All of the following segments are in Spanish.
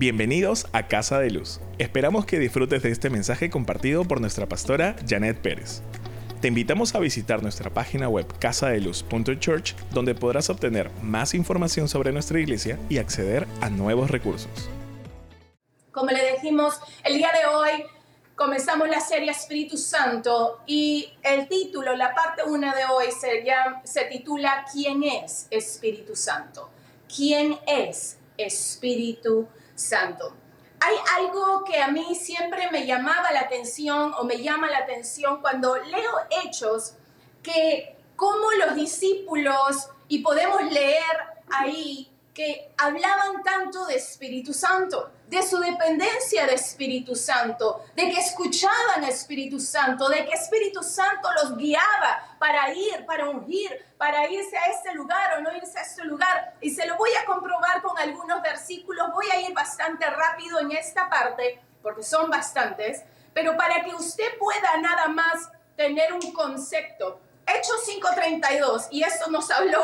Bienvenidos a Casa de Luz. Esperamos que disfrutes de este mensaje compartido por nuestra pastora Janet Pérez. Te invitamos a visitar nuestra página web casadeluz.church donde podrás obtener más información sobre nuestra iglesia y acceder a nuevos recursos. Como le dijimos, el día de hoy comenzamos la serie Espíritu Santo y el título, la parte 1 de hoy se, se titula ¿Quién es Espíritu Santo? ¿Quién es Espíritu Santo? Hay algo que a mí siempre me llamaba la atención o me llama la atención cuando leo hechos que como los discípulos, y podemos leer ahí que hablaban tanto de Espíritu Santo, de su dependencia de Espíritu Santo, de que escuchaban Espíritu Santo, de que Espíritu Santo los guiaba para ir, para ungir, para irse a este lugar o no irse a este lugar. Y se lo voy a comprobar con algunos versículos. Voy a ir bastante rápido en esta parte, porque son bastantes, pero para que usted pueda nada más tener un concepto. Hechos 5.32, y esto nos habló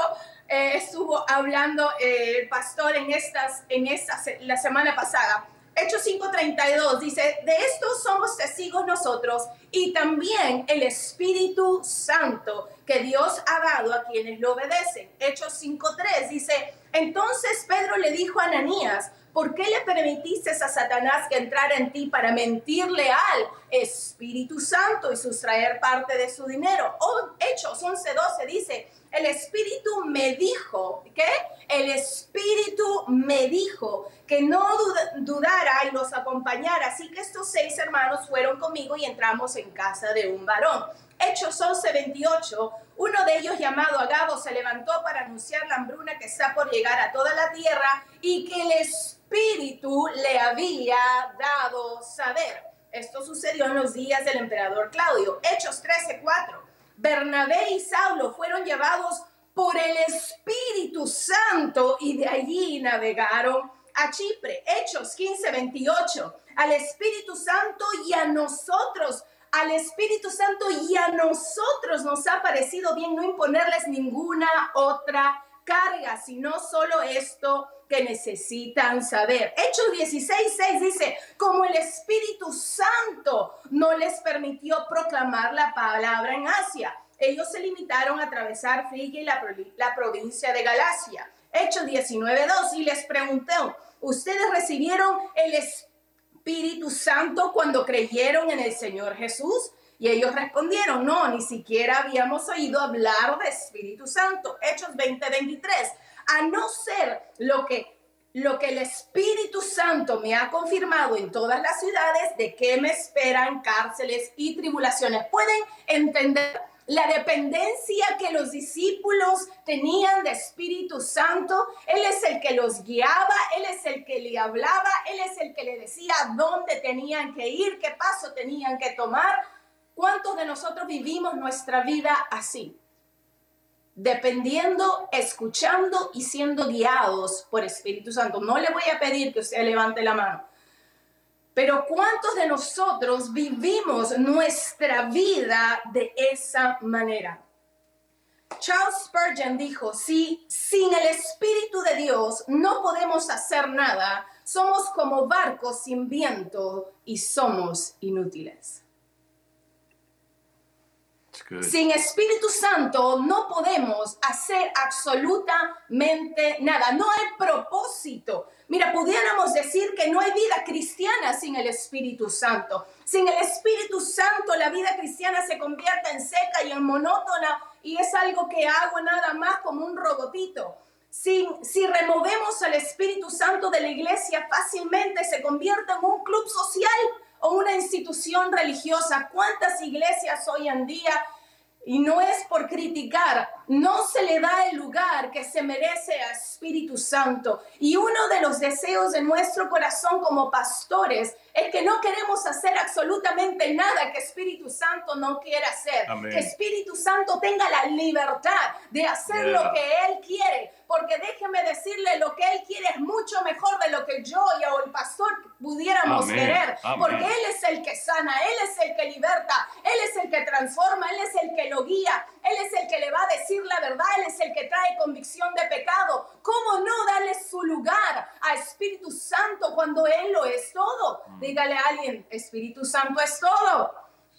eh, estuvo hablando eh, el pastor en estas, en estas, la semana pasada. Hechos 5:32 dice, de esto somos testigos nosotros y también el Espíritu Santo que Dios ha dado a quienes lo obedecen. Hechos 5:3 dice, entonces Pedro le dijo a Ananías, ¿por qué le permitiste a Satanás que entrara en ti para mentirle al Espíritu Santo y sustraer parte de su dinero? O Hechos 11:12 dice, el Espíritu me dijo, ¿qué? El Espíritu me dijo que no dudara y los acompañara. Así que estos seis hermanos fueron conmigo y entramos en casa de un varón. Hechos 11, 28, uno de ellos llamado Agabo se levantó para anunciar la hambruna que está por llegar a toda la tierra y que el Espíritu le había dado saber. Esto sucedió en los días del emperador Claudio. Hechos 13, 4. Bernabé y Saulo fueron llevados por el Espíritu Santo y de allí navegaron a Chipre. Hechos 15, 28. Al Espíritu Santo y a nosotros, al Espíritu Santo y a nosotros nos ha parecido bien no imponerles ninguna otra carga, sino solo esto que necesitan saber. Hechos 16, 6 dice, como el Espíritu Santo no les permitió proclamar la palabra en Asia, ellos se limitaron a atravesar Frigia y la, la provincia de Galacia. Hechos 19, 2 y les preguntó, ¿ustedes recibieron el Espíritu Santo cuando creyeron en el Señor Jesús? Y ellos respondieron, no, ni siquiera habíamos oído hablar de Espíritu Santo. Hechos 20, 23 a no ser lo que lo que el Espíritu Santo me ha confirmado en todas las ciudades de que me esperan cárceles y tribulaciones. ¿Pueden entender la dependencia que los discípulos tenían de Espíritu Santo? Él es el que los guiaba, Él es el que le hablaba, Él es el que le decía dónde tenían que ir, qué paso tenían que tomar. ¿Cuántos de nosotros vivimos nuestra vida así? Dependiendo, escuchando y siendo guiados por Espíritu Santo. No le voy a pedir que usted levante la mano. Pero ¿cuántos de nosotros vivimos nuestra vida de esa manera? Charles Spurgeon dijo, si sin el Espíritu de Dios no podemos hacer nada, somos como barcos sin viento y somos inútiles. Sin Espíritu Santo no podemos hacer absolutamente nada. No hay propósito. Mira, pudiéramos decir que no hay vida cristiana sin el Espíritu Santo. Sin el Espíritu Santo la vida cristiana se convierte en seca y en monótona y es algo que hago nada más como un robotito. Si, si removemos al Espíritu Santo de la iglesia, fácilmente se convierte en un club social o una institución religiosa. ¿Cuántas iglesias hoy en día y no es por criticar, no se le da el lugar que se merece a Espíritu Santo. Y uno de los deseos de nuestro corazón como pastores es que no queremos hacer absolutamente nada que Espíritu Santo no quiera hacer. Que Espíritu Santo tenga la libertad de hacer lo que Él quiere. Porque déjeme decirle, lo que Él quiere es mucho mejor de lo que yo y o el pastor pudiéramos querer. Porque Él es el que sana, Él es el que liberta, Él es el que transforma, Él es el que lo guía, Él es el que le va a decir la verdad, Él es el que trae convicción de pecado. ¿Cómo no darle su lugar a Espíritu Santo cuando Él lo es todo. Dígale a alguien, Espíritu Santo es todo.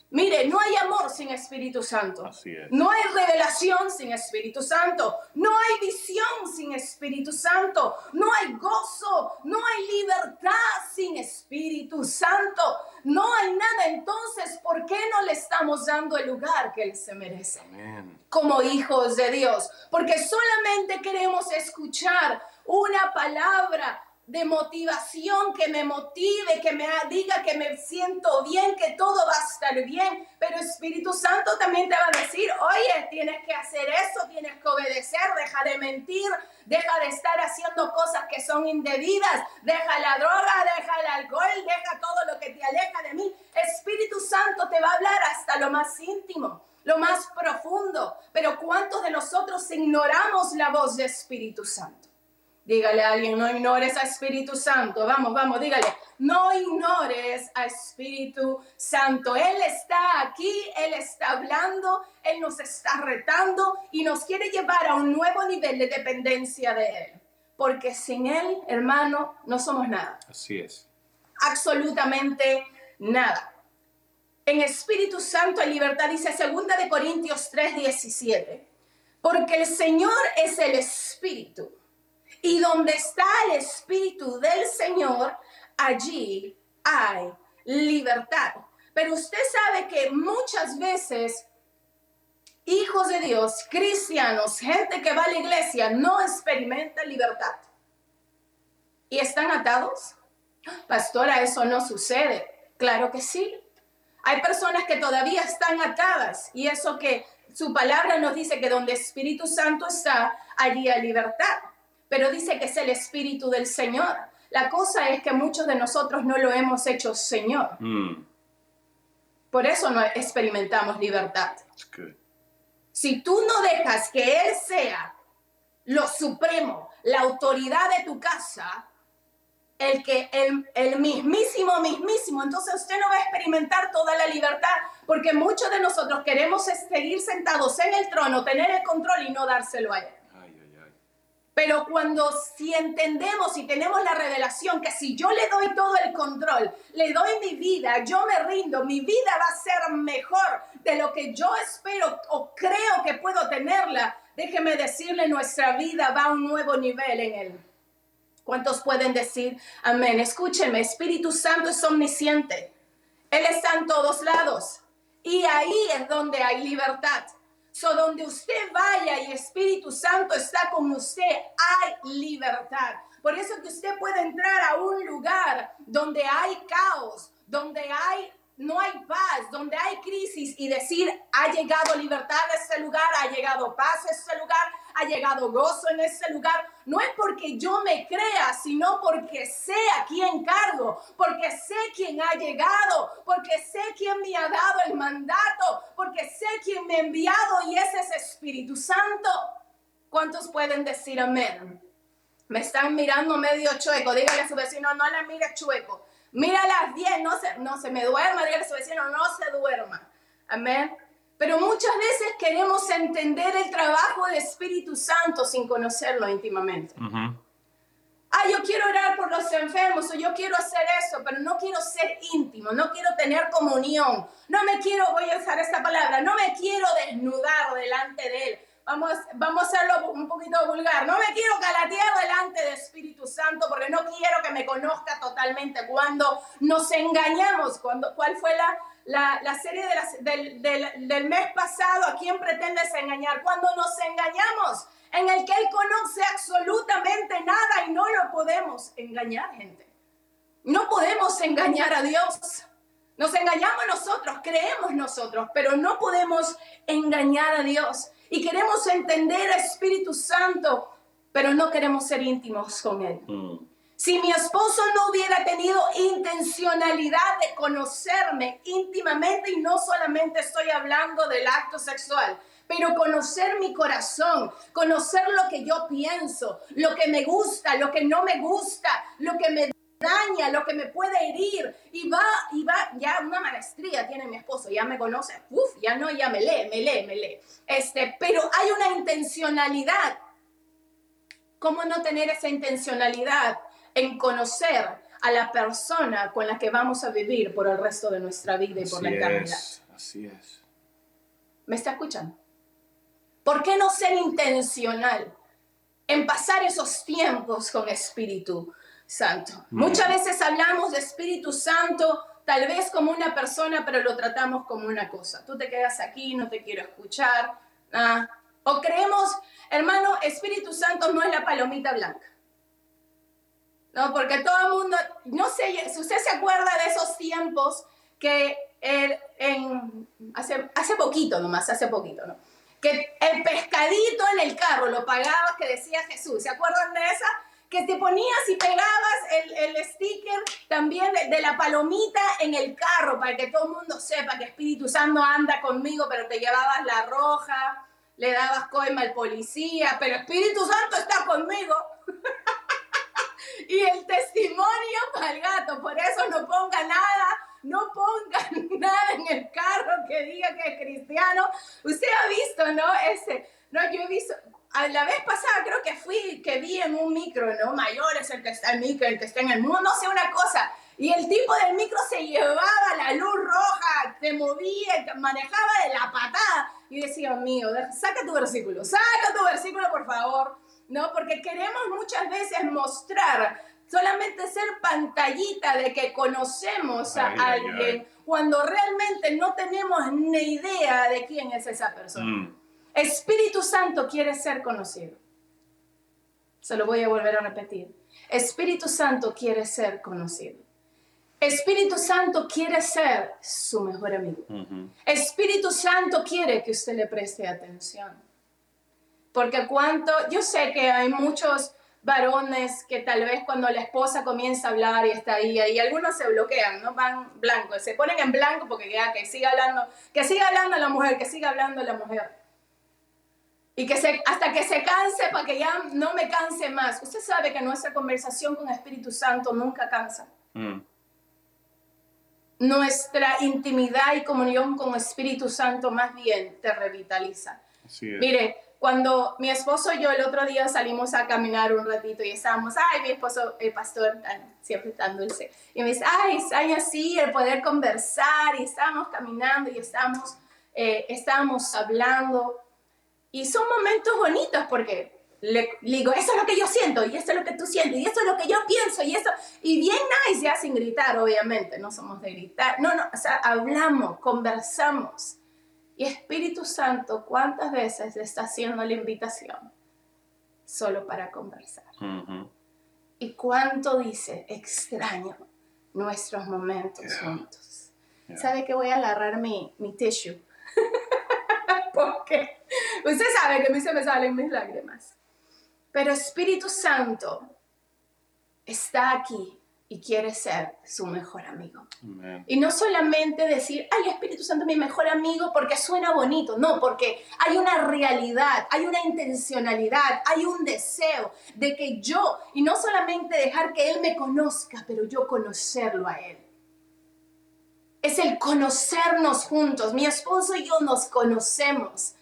Mire, no hay amor sin Espíritu Santo. Así es. No hay revelación sin Espíritu Santo. No hay visión sin Espíritu Santo. No hay gozo. No hay libertad sin Espíritu Santo. No hay nada. Entonces, ¿por qué no le estamos dando el lugar que Él se merece? Amén. Como hijos de Dios. Porque solamente queremos escuchar una palabra de motivación que me motive, que me diga que me siento bien, que todo va a estar bien. Pero Espíritu Santo también te va a decir, oye, tienes que hacer eso, tienes que obedecer, deja de mentir, deja de estar haciendo cosas que son indebidas, deja la droga, deja el alcohol, deja todo lo que te aleja de mí. Espíritu Santo te va a hablar hasta lo más íntimo lo más profundo. Pero ¿cuántos de nosotros ignoramos la voz de Espíritu Santo? Dígale a alguien, no ignores a Espíritu Santo. Vamos, vamos, dígale, no ignores a Espíritu Santo. Él está aquí, Él está hablando, Él nos está retando y nos quiere llevar a un nuevo nivel de dependencia de Él. Porque sin Él, hermano, no somos nada. Así es. Absolutamente nada. En Espíritu Santo hay libertad, dice 2 de Corintios 3, 17. Porque el Señor es el Espíritu. Y donde está el Espíritu del Señor, allí hay libertad. Pero usted sabe que muchas veces hijos de Dios, cristianos, gente que va a la iglesia, no experimenta libertad. ¿Y están atados? Pastora, eso no sucede. Claro que sí. Hay personas que todavía están atadas y eso que su palabra nos dice que donde Espíritu Santo está, allí hay libertad pero dice que es el Espíritu del Señor. La cosa es que muchos de nosotros no lo hemos hecho Señor. Mm. Por eso no experimentamos libertad. Si tú no dejas que Él sea lo supremo, la autoridad de tu casa, el que el, el mismísimo, mismísimo, entonces usted no va a experimentar toda la libertad, porque muchos de nosotros queremos seguir sentados en el trono, tener el control y no dárselo a Él. Pero cuando si entendemos y tenemos la revelación que si yo le doy todo el control, le doy mi vida, yo me rindo, mi vida va a ser mejor de lo que yo espero o creo que puedo tenerla, déjeme decirle, nuestra vida va a un nuevo nivel en él. ¿Cuántos pueden decir amén? Escúchenme, Espíritu Santo es omnisciente. Él está en todos lados. Y ahí es donde hay libertad. So, donde usted vaya y Espíritu Santo está con usted, hay libertad. Por eso que usted puede entrar a un lugar donde hay caos, donde hay no hay paz, donde hay crisis y decir, ha llegado libertad a este lugar, ha llegado paz a este lugar, ha llegado gozo en este lugar, no es porque yo me crea, sino porque sé a quién cargo, porque sé quién ha llegado, porque sé quién me ha dado el mandato, porque sé quién me ha enviado y ese es Espíritu Santo. ¿Cuántos pueden decir amén? Me están mirando medio chueco, dígale a su vecino, no la mire chueco. Mírala bien, no se, no se me duerma, dígale a su vecino, no se duerma. Amén. Pero muchas veces queremos entender el trabajo del Espíritu Santo sin conocerlo íntimamente. Ah, yo quiero orar por los enfermos o yo quiero hacer eso, pero no quiero ser íntimo, no quiero tener comunión, no me quiero, voy a usar esta palabra, no me quiero desnudar delante de Él. Vamos, vamos a hacerlo un poquito vulgar. No me quiero calatear delante del Espíritu Santo porque no quiero que me conozca totalmente. Cuando nos engañamos, cuando, ¿cuál fue la, la, la serie del, del, del, mes pasado, ¿a quién pretendes engañar? Cuando nos engañamos, en el que Él conoce absolutamente nada y no lo podemos engañar, gente. No podemos engañar a Dios. Nos engañamos nosotros, creemos nosotros, pero no podemos engañar a Dios. Y queremos entender al Espíritu Santo, pero no queremos ser íntimos con Él. Mm. Si mi esposo no hubiera tenido intencionalidad de conocerme íntimamente, y no solamente estoy hablando del acto sexual, pero conocer mi corazón, conocer lo que yo pienso, lo que me gusta, lo que no me gusta, lo que me daña, lo que me puede herir, y va, y va, ya una maestría tiene mi esposo, ya me conoce, uf, ya no, ya me lee, me lee, me lee. Este, pero hay una intencionalidad ¿Cómo no tener esa intencionalidad en conocer a la persona con la que vamos a vivir por el resto de nuestra vida y por la eternidad? así es. ¿Me está escuchando? ¿Por qué no ser intencional en pasar esos tiempos con Espíritu Santo? Muchas veces hablamos de Espíritu Santo tal vez como una persona, pero lo tratamos como una cosa. Tú te quedas aquí, no te quiero escuchar. Ah, o creemos, hermano, Espíritu Santo no es la palomita blanca. No, porque todo el mundo, no sé si usted se acuerda de esos tiempos que en, hace, hace poquito nomás, hace poquito, ¿no? Que el pescadito en el carro lo pagabas que decía Jesús. ¿Se acuerdan de esa? Que te ponías y pegabas el, el sticker también de, la palomita en el carro para que todo el mundo sepa que Espíritu Santo anda conmigo, pero te llevabas la roja, le dabas coima al policía, pero Espíritu Santo está conmigo. y el testimonio para el gato, por eso no ponga nada no pongan nada en el carro que diga que es cristiano. Usted ha visto, ¿no? Ese, no, yo he visto, a la vez pasada creo que fui, que vi en un micro, ¿no? Mayor es el que está en el micro, el que está en el mundo, no sé una cosa. Y el tipo del micro se llevaba la luz roja, te movía, manejaba de la patada. Y decía, mío, saca tu versículo, saca tu versículo, por favor. ¿No? Porque queremos muchas veces mostrar solamente ser pantallita de que conocemos a alguien cuando realmente no tenemos ni idea de quién es esa persona. Mm. Espíritu Santo quiere ser conocido. Se lo voy a volver a repetir. Espíritu Santo quiere ser conocido. Espíritu Santo quiere ser su mejor amigo. Espíritu Santo quiere que usted le preste atención. Porque cuánto, yo sé que hay muchos varones que tal vez cuando la esposa comienza a hablar y está ahí, y algunos se bloquean, ¿no? Van blanco, se ponen en blanco porque ya que siga hablando, que siga hablando la mujer, que siga hablando la mujer. Y que se, hasta que se canse para que ya no me canse más. Usted sabe que nuestra conversación con Espíritu Santo nunca cansa. Mm. Nuestra intimidad y comunión con Espíritu Santo más bien te revitaliza. Mire, cuando mi esposo y yo el otro día salimos a caminar un ratito y estábamos, ay, mi esposo, el pastor, siempre tan dulce, y me dice, ay, ay, así, el poder conversar, y estábamos caminando y estábamos, eh, estábamos hablando, y son momentos bonitos porque le, digo, eso es lo que yo siento, y esto es lo que tú sientes, y esto es lo que yo pienso, y eso, y bien nice, ya sin gritar, obviamente, no somos de gritar, no, no, o sea, hablamos, conversamos, y Espíritu Santo, ¿cuántas veces le está haciendo la invitación? Solo para conversar. Y cuánto dice, extraño nuestros momentos juntos. ¿Sabe que voy a agarrar mi, mi tissue? Porque usted sabe que a mí se me salen mis lágrimas. Pero Espíritu Santo está aquí y quiere ser su mejor amigo. Y no solamente decir, ay, Espíritu Santo mi mejor amigo porque suena bonito, no, porque hay una realidad, hay una intencionalidad, hay un deseo de que yo, y no solamente dejar que Él me conozca, pero yo conocerlo a Él. El conocernos juntos. Mi esposo y yo nos conocemos.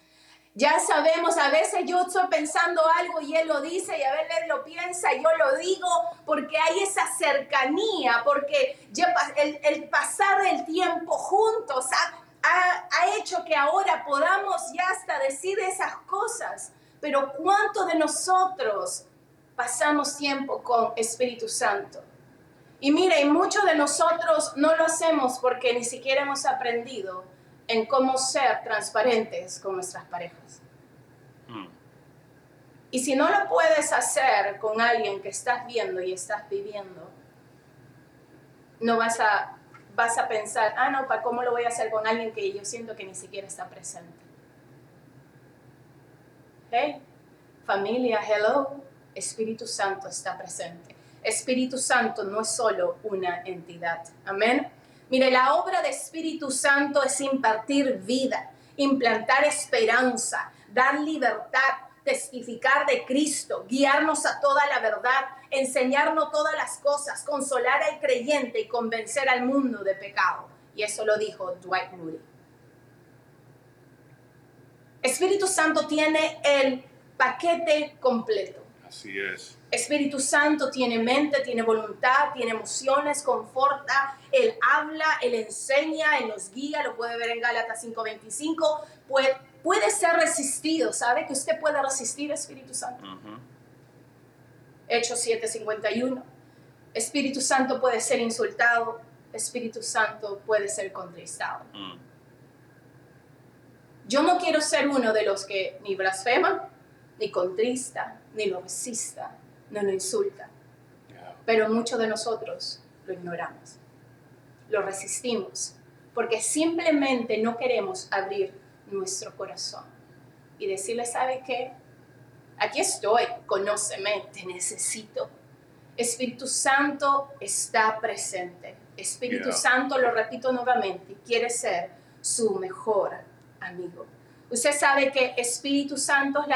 Ya sabemos, a veces yo estoy pensando algo y él lo dice y a veces él lo piensa y yo lo digo porque hay esa cercanía, porque el, pasar el tiempo juntos ha, ha hecho que ahora podamos ya hasta decir esas cosas. Pero ¿cuánto de nosotros pasamos tiempo con Espíritu Santo? Y mire, y muchos de nosotros no lo hacemos porque ni siquiera hemos aprendido en cómo ser transparentes con nuestras parejas. Mm. Y si no lo puedes hacer con alguien que estás viendo y estás viviendo, no vas a, vas a pensar, ah, no, ¿para cómo lo voy a hacer con alguien que yo siento que ni siquiera está presente? Hey, familia, hello, Espíritu Santo está presente. Espíritu Santo no es solo una entidad. Amén. Mire, la obra de Espíritu Santo es impartir vida, implantar esperanza, dar libertad, testificar de Cristo, guiarnos a toda la verdad, enseñarnos todas las cosas, consolar al creyente y convencer al mundo de pecado. Y eso lo dijo Dwight Moody. Espíritu Santo tiene el paquete completo. Así es. Espíritu Santo tiene mente, tiene voluntad, tiene emociones, conforta, Él habla, Él enseña, Él nos guía, lo puede ver en Gálatas 5:25, puede, puede ser resistido, ¿sabe que usted puede resistir Espíritu Santo? Hechos 7:51, Espíritu Santo puede ser insultado, Espíritu Santo puede ser contristado. Mm. Yo no quiero ser uno de los que ni blasfeman, ni contrista, ni lo resista, no lo insulta. Pero muchos de nosotros lo ignoramos, lo resistimos, porque simplemente no queremos abrir nuestro corazón y decirle, ¿sabe qué? Aquí estoy, conóceme, te necesito. Espíritu Santo está presente. Espíritu Santo, lo repito nuevamente, quiere ser su mejor amigo. Usted sabe que Espíritu Santo es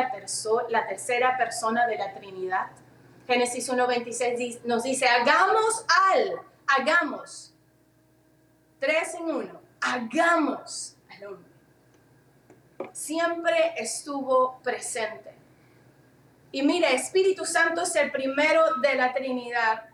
la, tercera persona de la Trinidad. Génesis 1.26 nos dice, hagamos al, hagamos, tres en uno, hagamos al hombre. Siempre estuvo presente. Y mire, Espíritu Santo es el primero de la Trinidad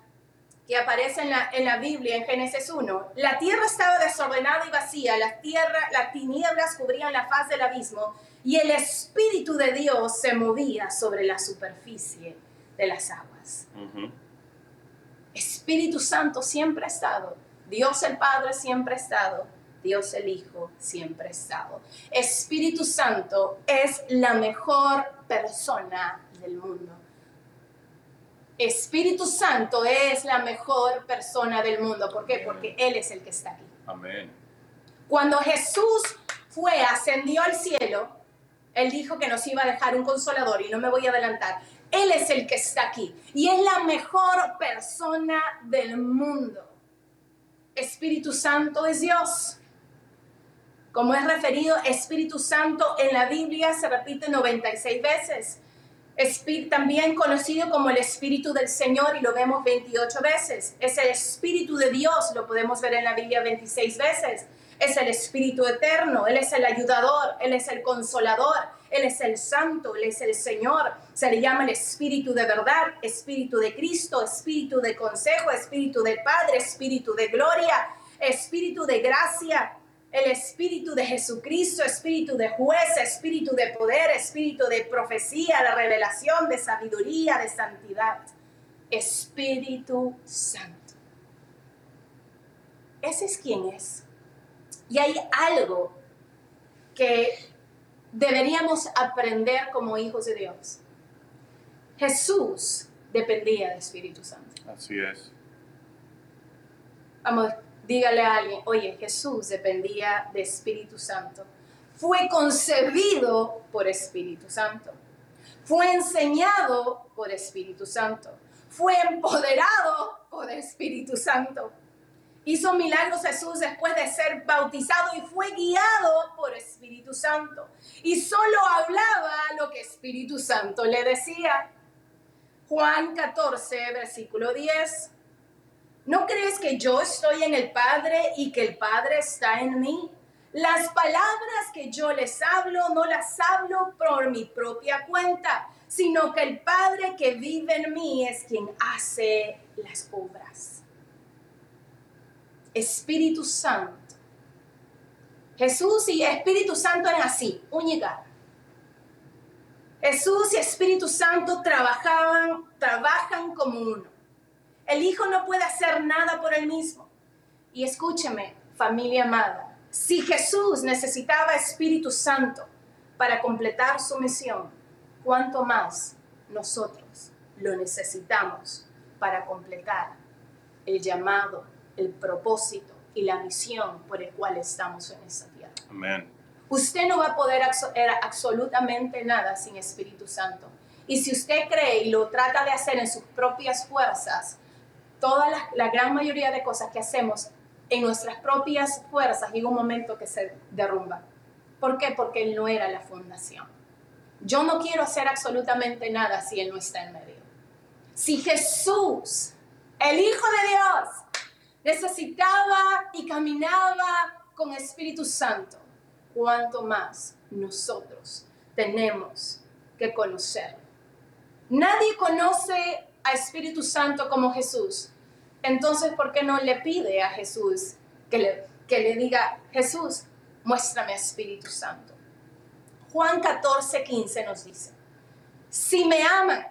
que aparece en la, en la Biblia, en Génesis 1, la tierra estaba desordenada y vacía, la tierra, las tinieblas cubrían la faz del abismo y el Espíritu de Dios se movía sobre la superficie de las aguas. Espíritu Santo siempre ha estado, Dios el Padre siempre ha estado, Dios el Hijo siempre ha estado. Espíritu Santo es la mejor persona del mundo. Espíritu Santo es la mejor persona del mundo. ¿Por qué? Porque Él es el que está aquí. Amén. Cuando Jesús fue, ascendió al cielo, Él dijo que nos iba a dejar un consolador y no me voy a adelantar. Él es el que está aquí y es la mejor persona del mundo. Espíritu Santo es Dios. Como es referido, Espíritu Santo en la Biblia se repite 96 veces también conocido como el Espíritu del Señor y lo vemos 28 veces. Es el Espíritu de Dios, lo podemos ver en la Biblia 26 veces. Es el Espíritu eterno, Él es el ayudador, Él es el consolador, Él es el santo, Él es el Señor. Se le llama el Espíritu de verdad, Espíritu de Cristo, Espíritu de consejo, Espíritu del Padre, Espíritu de gloria, Espíritu de gracia, el espíritu de Jesucristo, espíritu de juez, espíritu de poder, espíritu de profecía, de revelación, de sabiduría, de santidad. Espíritu Santo. Ese es quien es. Y hay algo que deberíamos aprender como hijos de Dios. Jesús dependía del Espíritu Santo. Así es. Vamos, Dígale a alguien, oye, Jesús dependía de Espíritu Santo. Fue concebido por Espíritu Santo. Fue enseñado por Espíritu Santo. Fue empoderado por Espíritu Santo. Hizo milagros Jesús después de ser bautizado y fue guiado por Espíritu Santo. Y solo hablaba lo que Espíritu Santo le decía. Juan 14, versículo 10. ¿No crees que yo estoy en el Padre y que el Padre está en mí? Las palabras que yo les hablo no las hablo por mi propia cuenta, sino que el Padre que vive en mí es quien hace las obras. Espíritu Santo. Jesús y Espíritu Santo eran así, uñigar. Jesús y Espíritu Santo trabajaban, trabajan como uno. El hijo no puede hacer nada por él mismo. Y escúcheme, familia amada, si Jesús necesitaba Espíritu Santo para completar su misión, ¿cuánto más nosotros lo necesitamos para completar el llamado, el propósito y la misión por el cual estamos en esta tierra? Amén. Usted no va a poder hacer absolutamente nada sin Espíritu Santo. Y si usted cree y lo trata de hacer en sus propias fuerzas, toda la, gran mayoría de cosas que hacemos en nuestras propias fuerzas llega un momento que se derrumba. ¿Por qué? Porque Él no era la fundación. Yo no quiero hacer absolutamente nada si Él no está en medio. Si Jesús, el Hijo de Dios, necesitaba y caminaba con Espíritu Santo, cuánto más nosotros tenemos que conocerlo Nadie conoce a Espíritu Santo como Jesús. Entonces, ¿por qué no le pide a Jesús que le, que le diga, Jesús, muéstrame Espíritu Santo? Juan 14, 15 nos dice, si me aman,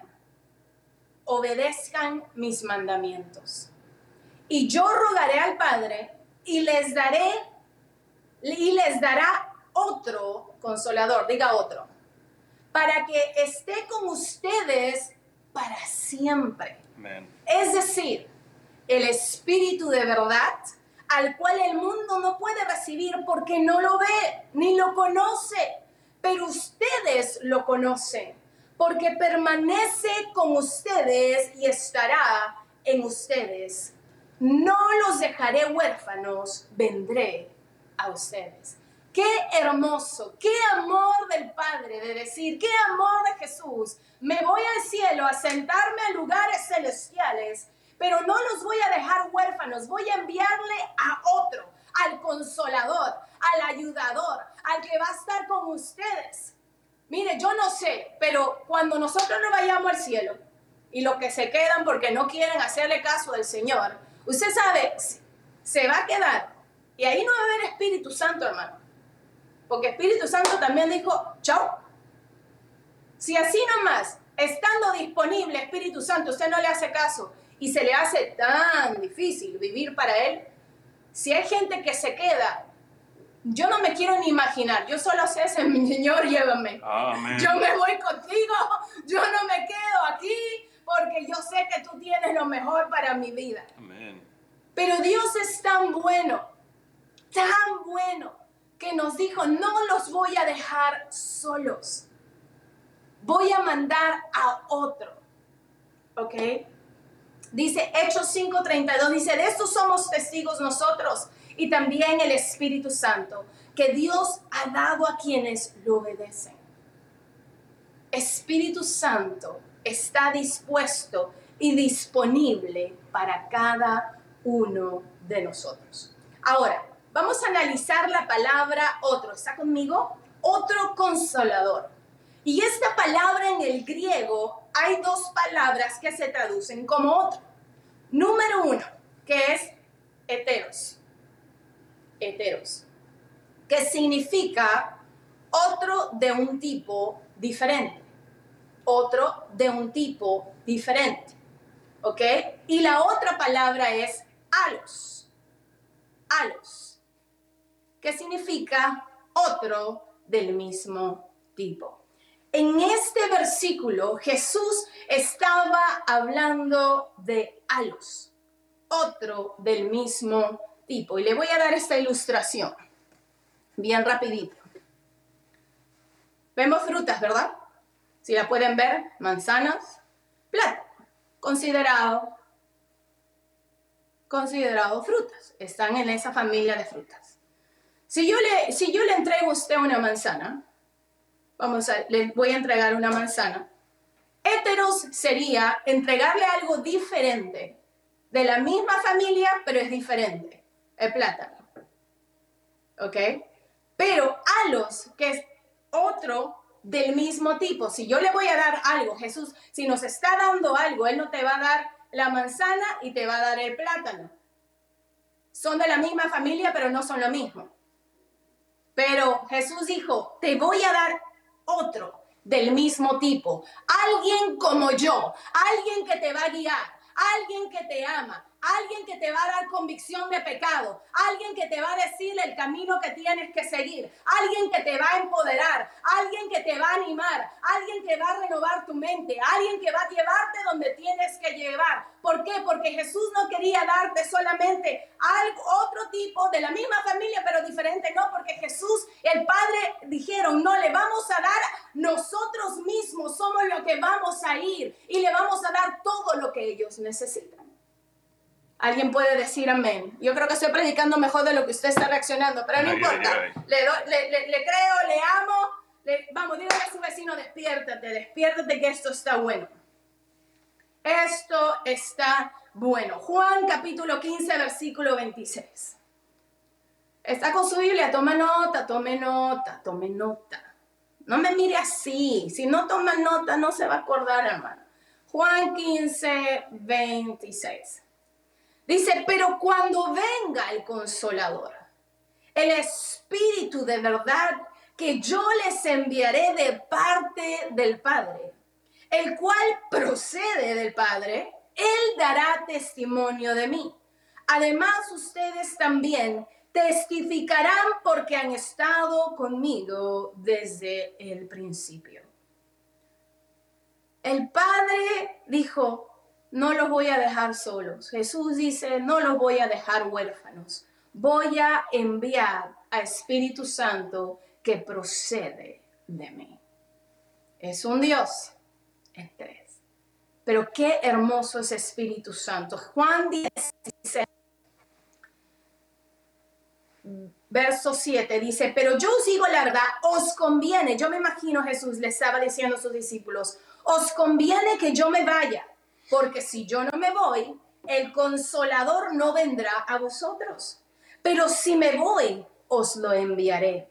obedezcan mis mandamientos. Y yo rogaré al Padre y les daré y les dará otro consolador, diga otro, para que esté con ustedes para siempre. Es decir, el Espíritu de verdad al cual el mundo no puede recibir porque no lo ve ni lo conoce, pero ustedes lo conocen porque permanece con ustedes y estará en ustedes. No los dejaré huérfanos, vendré a ustedes. Qué hermoso, qué amor del Padre de decir, qué amor de Jesús. Me voy al cielo a sentarme en lugares celestiales, pero no los voy a dejar huérfanos, voy a enviarle a otro, al consolador, al ayudador, al que va a estar con ustedes. Mire, yo no sé, pero cuando nosotros nos vayamos al cielo y los que se quedan porque no quieren hacerle caso al Señor, usted sabe, se va a quedar. Y ahí no va a haber Espíritu Santo, hermano. Porque Espíritu Santo también dijo, chao. Si así nomás, estando disponible Espíritu Santo, usted no le hace caso y se le hace tan difícil vivir para Él, si hay gente que se queda yo no me quiero ni imaginar, yo solo sé, Señor, llévame. Yo me voy contigo, yo no me quedo aquí porque yo sé que tú tienes lo mejor para mi vida. Pero Dios es tan bueno, tan bueno, que nos dijo, no los voy a dejar solos. Voy a mandar a otro. ¿Ok? Dice Hechos 5:32, dice, de esto somos testigos nosotros y también el Espíritu Santo que Dios ha dado a quienes lo obedecen. Espíritu Santo está dispuesto y disponible para cada uno de nosotros. Ahora, vamos a analizar la palabra otro. ¿Está conmigo? Otro consolador. Y esta palabra en el griego hay dos palabras que se traducen como otro. Número uno, que es heteros heteros, que significa otro de un tipo diferente, otro de un tipo diferente, ¿ok? Y la otra palabra es alos, alos, que significa otro del mismo tipo. En este versículo Jesús estaba hablando de alos, otro del mismo tipo. Y le voy a dar esta ilustración, bien rapidito. Vemos frutas, ¿verdad? Si la pueden ver, manzanas, plátano, considerado, considerado frutas. Están en esa familia de frutas. Si yo le, si yo le entrego a usted una manzana, vamos a, le voy a entregar una manzana. Heteros sería entregarle algo diferente, de la misma familia, pero es diferente el plátano. ¿Ok? Pero alos, que es otro del mismo tipo. Si yo le voy a dar algo, Jesús, si nos está dando algo, Él no te va a dar la manzana y te va a dar el plátano. Son de la misma familia, pero no son lo mismo. Pero Jesús dijo, te voy a dar otro del mismo tipo. Alguien como yo, alguien que te va a guiar, alguien que te ama, alguien que te va a dar convicción de pecado, alguien que te va a decir el camino que tienes que seguir, alguien que te va a empoderar, alguien que te va a animar, alguien que va a renovar tu mente, alguien que va a llevarte donde tienes que llevar. ¿Por qué? Porque Jesús no quería darte solamente algo, otro tipo de la misma familia, pero diferente, no, porque Jesús el Padre dijeron, no, le vamos a dar nosotros mismos, somos los que vamos a ir y le vamos a dar todo lo que ellos necesitan. Alguien puede decir amén. Yo creo que estoy predicando mejor de lo que usted está reaccionando, pero no importa. Le, creo, le amo. vamos, dígale a su vecino, despiértate, despiértate que esto está bueno. Esto está bueno. Juan capítulo 15, versículo 26. Está con su Biblia, tome nota, tome nota, tome nota. No me mire así. Si no toma nota, no se va a acordar, hermano. Juan 15, 26. Dice, pero cuando venga el consolador, el Espíritu de verdad que yo les enviaré de parte del Padre, el cual procede del Padre, Él dará testimonio de mí. Además, ustedes también testificarán porque han estado conmigo desde el principio. El Padre dijo, no los voy a dejar solos. Jesús dice, no los voy a dejar huérfanos. Voy a enviar a Espíritu Santo que procede de mí. Es un Dios en tres. Pero qué hermoso es Espíritu Santo. Juan 16, verso 7 dice, pero yo os digo la verdad, os conviene, yo me imagino Jesús le estaba diciendo a sus discípulos, os conviene que yo me vaya, porque si yo no me voy, el consolador no vendrá a vosotros, pero si me voy, os lo enviaré.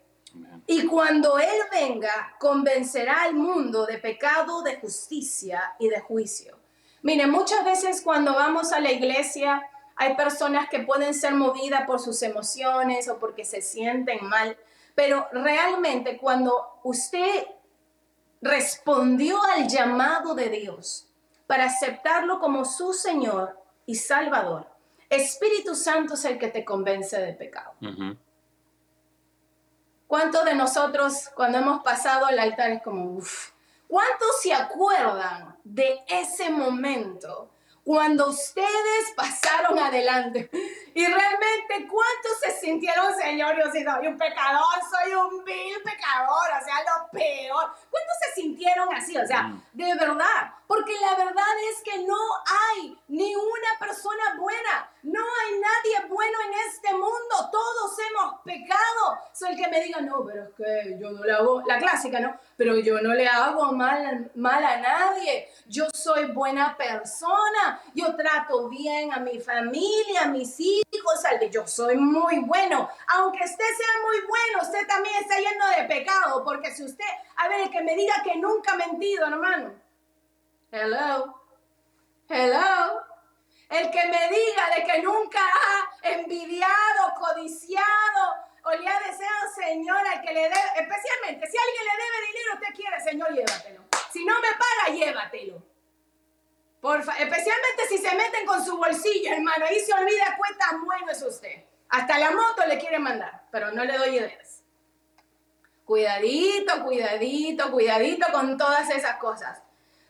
Y cuando Él venga, convencerá al mundo de pecado, de justicia y de juicio. Miren, muchas veces cuando vamos a la iglesia, hay personas que pueden ser movidas por sus emociones o porque se sienten mal, pero realmente cuando usted respondió al llamado de Dios para aceptarlo como su Señor y Salvador, Espíritu Santo es el que te convence de pecado. ¿Cuántos de nosotros cuando hemos pasado al altar es como, uff, ¿cuántos se acuerdan de ese momento cuando ustedes pasaron adelante. Y realmente, ¿cuántos se sintieron, Señor? Yo soy un pecador, soy un vil pecador, o sea, lo peor. ¿Cuántos se sintieron así? O sea, mm. de verdad. Porque la verdad es que no hay ni una persona buena. No hay nadie bueno en este mundo. Todos hemos pecado. Soy el que me diga, no, pero es que yo no le hago, la clásica, ¿no? Pero yo no le hago mal, mal a nadie. Yo soy buena persona. Yo trato bien a mi familia, a mis hijos, al de yo soy muy bueno. Aunque usted sea muy bueno, usted también está lleno de pecado. Porque si usted, a ver, el que me diga que nunca ha mentido, hermano Hello. Hello. El que me diga de que nunca ha envidiado, codiciado o le ha deseado, Señor, al que le debe, especialmente si alguien le debe dinero, usted quiere, Señor, llévatelo. Si no me paga, llévatelo. Porfa, especialmente si se meten con su bolsillo, hermano, y se olvida cuenta bueno es usted. Hasta la moto le quiere mandar, pero no le doy ideas. Cuidadito, cuidadito, cuidadito con todas esas cosas.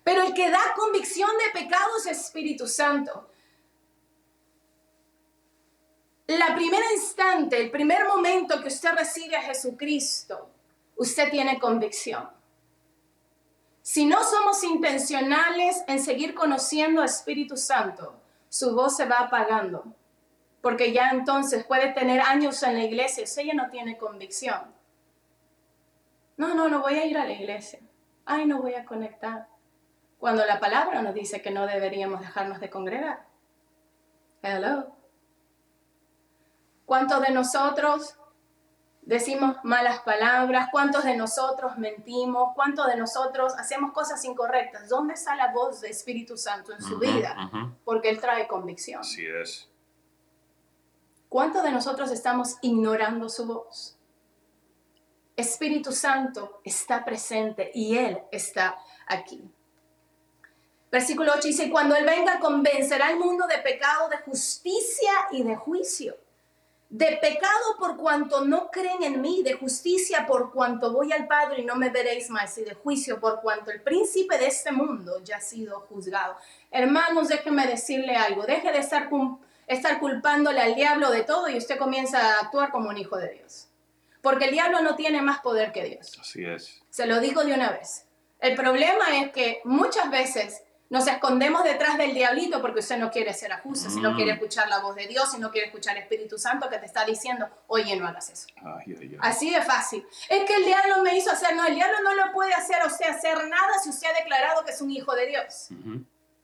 Pero el que da convicción de pecados es Espíritu Santo. La primera instante, el primer momento que usted recibe a Jesucristo, usted tiene convicción. Si no somos intencionales en seguir conociendo a Espíritu Santo, su voz se va apagando. Porque ya entonces puede tener años en la iglesia, si ella no tiene convicción. No, no, no voy a ir a la iglesia. Ay, no voy a conectar cuando la palabra nos dice que no deberíamos dejarnos de congregar. Hello. ¿Cuántos de nosotros decimos malas palabras? ¿Cuántos de nosotros mentimos? ¿Cuántos de nosotros hacemos cosas incorrectas? ¿Dónde está la voz de Espíritu Santo en su vida? Porque Él trae convicción. Así es. ¿Cuántos de nosotros estamos ignorando su voz? Espíritu Santo está presente y Él está aquí. Versículo 8 dice, cuando Él venga convencerá al mundo de pecado, de justicia y de juicio. De pecado por cuanto no creen en mí, de justicia por cuanto voy al Padre y no me veréis más, y de juicio por cuanto el príncipe de este mundo ya ha sido juzgado. Hermanos, déjenme decirle algo, deje de estar, estar culpándole al diablo de todo y usted comienza a actuar como un hijo de Dios. Porque el diablo no tiene más poder que Dios. Así es. Se lo digo de una vez. El problema es que muchas veces nos escondemos detrás del diablito porque usted no quiere ser ajuste, si no quiere mm. escuchar la voz de Dios, si no quiere escuchar el Espíritu Santo que te está diciendo, oye, no hagas eso. Así de fácil. Es que el diablo me hizo hacer, no, el diablo no lo puede hacer a usted hacer nada si usted ha declarado que es un hijo de Dios.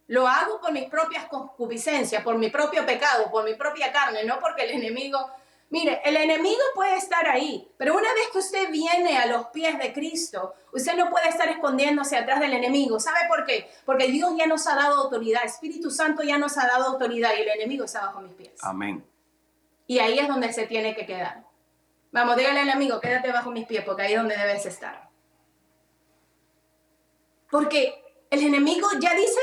Lo hago por mis propias concupiscencias, por mi propio pecado, por mi propia carne, no porque el enemigo Mire, el enemigo puede estar ahí, pero una vez que usted viene a los pies de Cristo, usted no puede estar escondiéndose atrás del enemigo. ¿Sabe por qué? Porque Dios ya nos ha dado autoridad, Espíritu Santo ya nos ha dado autoridad y el enemigo está bajo mis pies. Amén. Y ahí es donde se tiene que quedar. Vamos, dígale al enemigo, quédate bajo mis pies, porque ahí es donde debes estar. Porque el enemigo ya dice,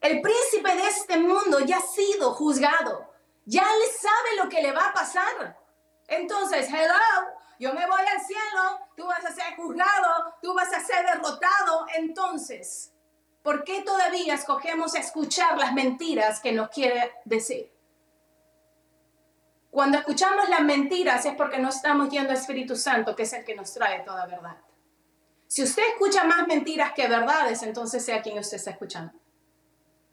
el príncipe de este mundo ya ha sido juzgado. Ya le sabe lo que le va a pasar. Entonces, hello, yo me voy al cielo, tú vas a ser juzgado, tú vas a ser derrotado. Entonces, ¿por qué todavía escogemos escuchar las mentiras que nos quiere decir? Cuando escuchamos las mentiras es porque no estamos yendo al Espíritu Santo, que es el que nos trae toda verdad. Si usted escucha más mentiras que verdades, entonces sé a quién usted está escuchando.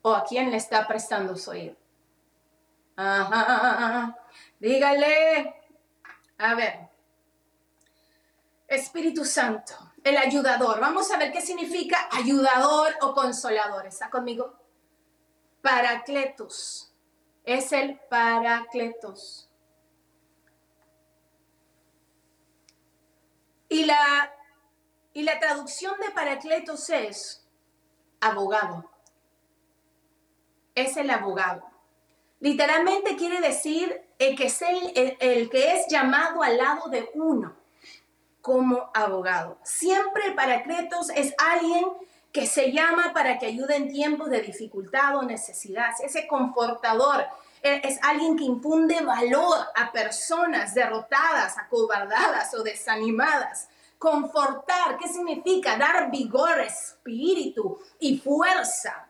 O a quién le está prestando su oído. Ajá. Dígale. A ver. Espíritu Santo, el ayudador. Vamos a ver qué significa ayudador o consolador. ¿Está conmigo? Paracletos. Es el paracletos. Y la y la traducción de Paracletos es abogado. Es el abogado. Literalmente quiere decir el que, es llamado al lado de uno como abogado. Siempre el Paracletos es alguien que se llama para que ayude en tiempos de dificultad o necesidad. Ese confortador e, es alguien que infunde valor a personas derrotadas, acobardadas o desanimadas. Confortar, ¿qué significa? Dar vigor, espíritu y fuerza.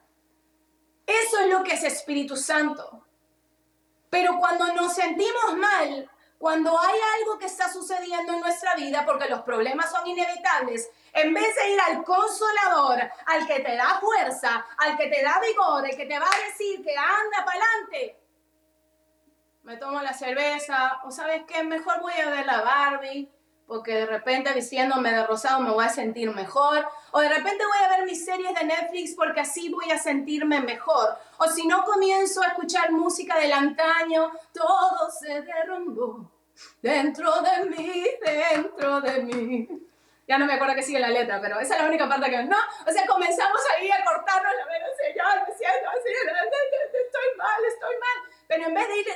Eso es lo que es Espíritu Santo. Pero cuando nos sentimos mal, cuando hay algo que está sucediendo en nuestra vida, porque los problemas son inevitables, en vez de ir al consolador, al que te da fuerza, al que te da vigor, el que te va a decir que anda para adelante, me tomo la cerveza, o sabes qué, mejor voy a ver la Barbie, porque de repente vistiéndome de rosado me voy a sentir mejor, o de repente voy a ver mis series de Netflix porque así voy a sentirme mejor, o si no comienzo a escuchar música del antaño, todo se derrumbó dentro de mí, dentro de mí. Ya no me acuerdo que sigue la letra, pero esa es la única parte que no. O sea, comenzamos ahí a cortarnos la vena, Señor, me siento así, estoy mal, estoy mal. Pero en vez de ir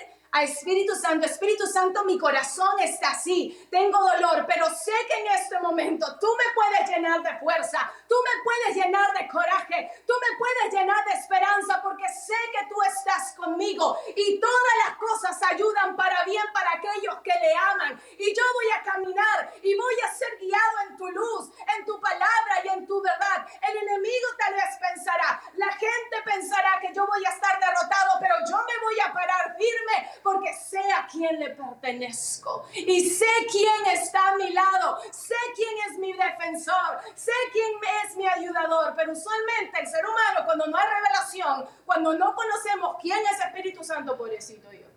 Espíritu Santo, Espíritu Santo, mi corazón está así, tengo dolor, pero sé que en este momento tú me puedes llenar de fuerza, tú me puedes llenar de coraje, tú me puedes llenar de esperanza, porque sé que tú estás conmigo y todas las cosas ayudan para bien para aquellos que le aman. Y yo voy a caminar y voy a ser guiado en tu luz, en tu palabra y en tu verdad. El enemigo tal vez pensará, la gente pensará que yo voy a estar derrotado, pero yo me voy a parar firme porque sé a quién le pertenezco. Y sé quién está a mi lado, sé quién es mi defensor, sé quién es mi ayudador, pero usualmente el ser humano cuando no hay revelación, cuando no conocemos quién es Espíritu Santo, pobrecito yo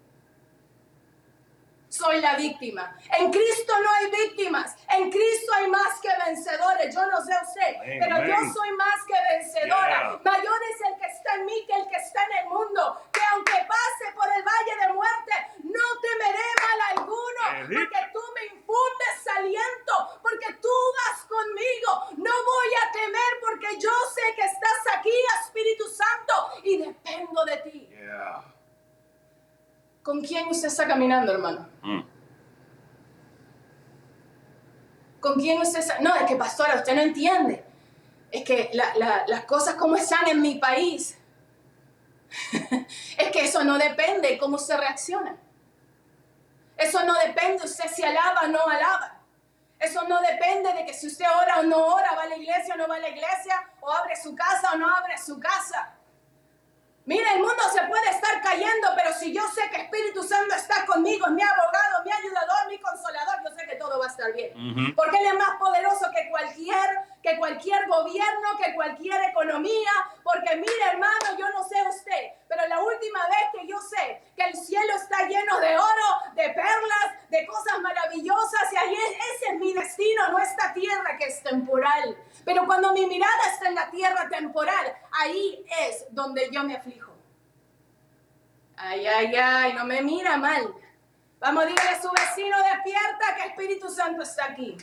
soy la víctima. En Cristo no hay víctimas. En Cristo hay más que vencedores. Yo no sé usted, pero yo soy más que vencedora. Mayor es el que está en mí que el que está en el mundo. Que aunque pase por el valle de muerte, no temeré mal alguno. Porque tú me infundes aliento. Porque tú vas conmigo. No voy a temer porque yo sé que estás aquí, Espíritu Santo, y dependo de ti. ¿Con quién usted está caminando, hermano? Mm. ¿Con quién usted está? No, es que pastora, usted no entiende. Es que las cosas como están en mi país. es que eso no depende de cómo usted reacciona. Eso no depende usted si alaba o no alaba. Eso no depende de que si usted ora o no ora, va a la iglesia o no va a la iglesia, o abre su casa o no abre su casa. Mira, el mundo se puede estar cayendo, pero si yo sé que Espíritu Santo está conmigo, mi abogado, mi ayudador, mi consolador, yo sé que todo va a estar bien. Porque Él es más poderoso que cualquier, que cualquier gobierno, que cualquier economía. Porque mire, hermano, yo no sé usted, pero la última vez que yo sé que el cielo está lleno de oro, de perlas, de cosas maravillosas, y ahí ese es mi destino, no esta tierra que es temporal. Pero cuando mi mirada está en la tierra temporal, ahí es donde yo me aflijo. Ay, ay, ay, no me mira mal. Vamos, dígale a su vecino, despierta que Espíritu Santo está aquí.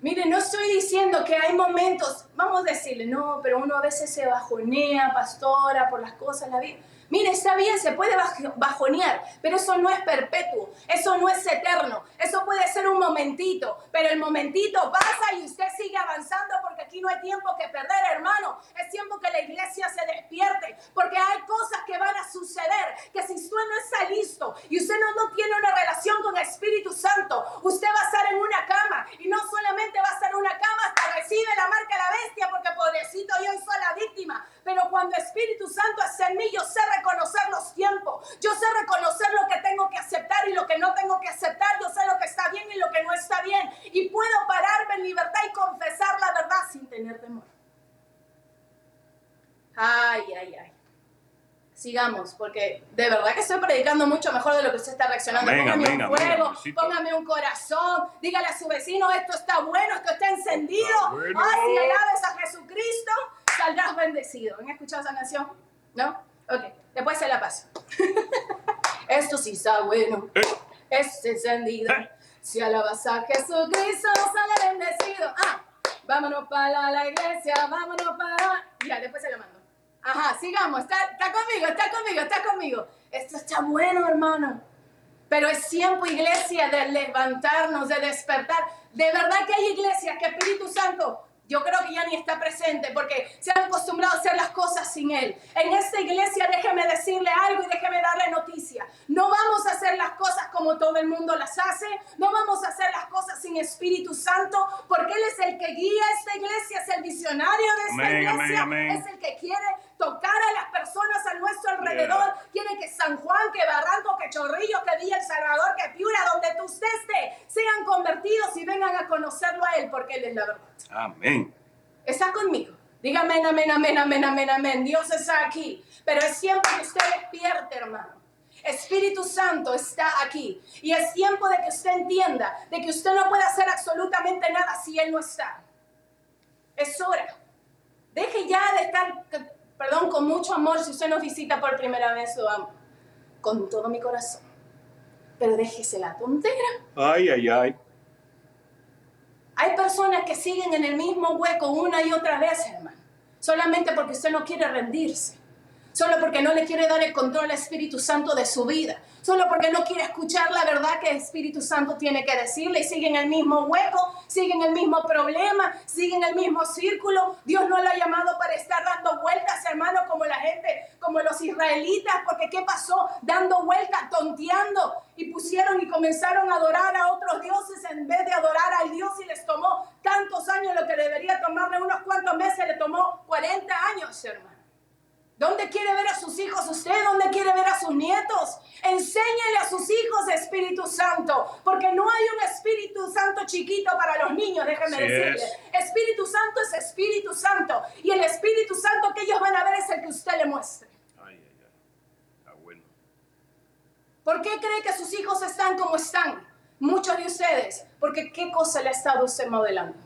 Mire, no estoy diciendo que hay momentos, vamos a decirle, no, pero uno a veces se bajonea, pastora, por las cosas, la vida. Mire, está bien, se puede bajonear, pero eso no es perpetuo, eso no es eterno, eso puede ser un momentito, pero el momentito pasa y usted sigue avanzando porque aquí no hay tiempo que perder, hermano. Es tiempo que la iglesia se despierte, porque hay cosas que van a suceder, que si usted no está listo y usted no, no tiene una relación con el Espíritu Santo, usted va a estar en una cama y no solamente va a estar en una cama hasta recibe la marca de la bestia, porque pobrecito yo soy la víctima, pero cuando Espíritu Santo es en mí, yo sé reconocer los tiempos. Yo sé reconocer lo que tengo que aceptar y lo que no tengo que aceptar. Yo sé lo que está bien y lo que no está bien. Y puedo pararme en libertad y confesar la verdad sin tener temor. Ay, ay, ay. Sigamos, porque de verdad que estoy predicando mucho mejor de lo que usted está reaccionando. póngame un fuego, póngame un corazón, dígale a su vecino, esto está bueno, esto está encendido. Ay, si alabes a Jesucristo, saldrás bendecido. ¿Han escuchado esa canción? ¿No? Ok, después se la paso. Esto sí está bueno. Eh. Es encendido. Eh. Si alabas a Jesucristo, sale bendecido. Ah, vámonos para la iglesia, vámonos para... Ya, después se lo mando. Ajá, sigamos. Está, está conmigo, está conmigo, está conmigo. Esto está bueno, hermano. Pero es tiempo, iglesia, de levantarnos, de despertar. De verdad que hay iglesias que Espíritu Santo yo creo que ya ni está presente porque se han acostumbrado a hacer las cosas sin Él. En esta iglesia déjeme decirle algo y déjeme darle noticia. No vamos a hacer las cosas como todo el mundo las hace. No vamos a hacer las cosas sin Espíritu Santo porque Él es el que guía esta iglesia, es el visionario de esta iglesia, es el que quiere tocar a las personas a nuestro alrededor. Quiere que San Juan, que Barranco, que Chorrillo, que Villa El Salvador, que Piura, donde tú estés, sean convertidos y vengan a conocerlo a Él porque Él es la verdad. Amén. ¿Está conmigo? Dígame amén, amén, amén, amén, amén. Dios está aquí. Pero es tiempo que usted despierte, hermano. Espíritu Santo está aquí. Y es tiempo de que usted entienda de que usted no puede hacer absolutamente nada si Él no está. Es hora. Deje ya de estar perdón, con mucho amor, si usted nos visita por primera vez, lo amo, con todo mi corazón. Pero déjese la tontera. Ay, ay, ay. Hay personas que siguen en el mismo hueco una y otra vez, hermano, solamente porque usted no quiere rendirse, solo porque no le quiere dar el control al Espíritu Santo de su vida, solo porque no quiere escuchar la verdad que el Espíritu Santo tiene que decirle y siguen el mismo hueco, siguen el mismo problema, siguen el mismo círculo. Dios no lo ha llamado para estar dando vueltas, hermano, como la gente, como los israelitas, porque ¿qué pasó? Dando vueltas, tonteando y pusieron y comenzaron a adorar a otros dioses en vez de adorar al Dios y les tomó tantos años lo que debería tomarle unos cuantos meses, le tomó 40 años, hermano. ¿Dónde quiere ver a sus hijos usted? ¿Dónde quiere ver a sus nietos? Enséñale a sus hijos Espíritu Santo, porque no hay un Espíritu Santo chiquito para los niños, déjenme decirle. Espíritu Santo es Espíritu Santo, y el Espíritu Santo que ellos van a ver es el que usted le muestre. Ay, ay, ay. Está bueno. ¿Por qué cree que sus hijos están como están? Muchos de ustedes, porque ¿qué cosa le ha estado usted modelando?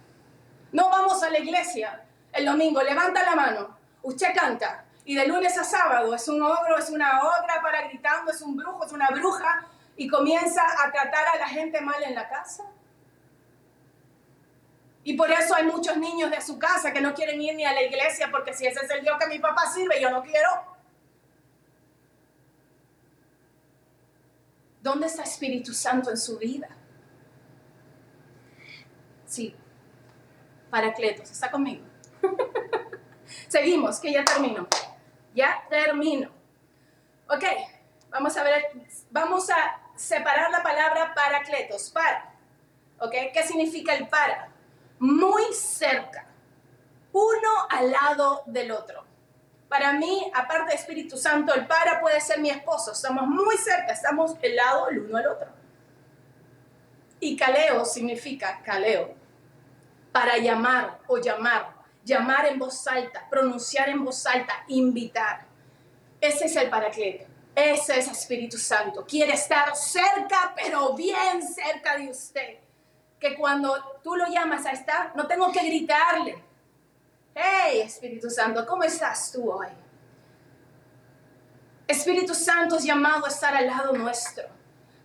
No vamos a la iglesia el domingo, levanta la mano, usted canta, y de lunes a sábado es un ogro, es una ogra para gritando, es un brujo, es una bruja y comienza a tratar a la gente mal en la casa. Y por eso hay muchos niños de su casa que no quieren ir ni a la iglesia porque si ese es el Dios que mi papá sirve, yo no quiero. ¿Dónde está Espíritu Santo en su vida? Sí, Paracletos, ¿está conmigo? Seguimos, que ya termino. Ya termino. Ok, vamos a ver, vamos a separar la palabra paracletos, para. ¿Ok? ¿Qué significa el para? Muy cerca, uno al lado del otro. Para mí, aparte de Espíritu Santo, el para puede ser mi esposo. Estamos muy cerca, estamos el lado el uno al otro. Y caleo significa caleo, para llamar o llamar llamar en voz alta, pronunciar en voz alta, invitar. Ese es el paracleto. Ese es Espíritu Santo. Quiere estar cerca, pero bien cerca de usted. Que cuando tú lo llamas a estar, no tengo que gritarle. Hey, Espíritu Santo, ¿cómo estás tú hoy? Espíritu Santo es llamado a estar al lado nuestro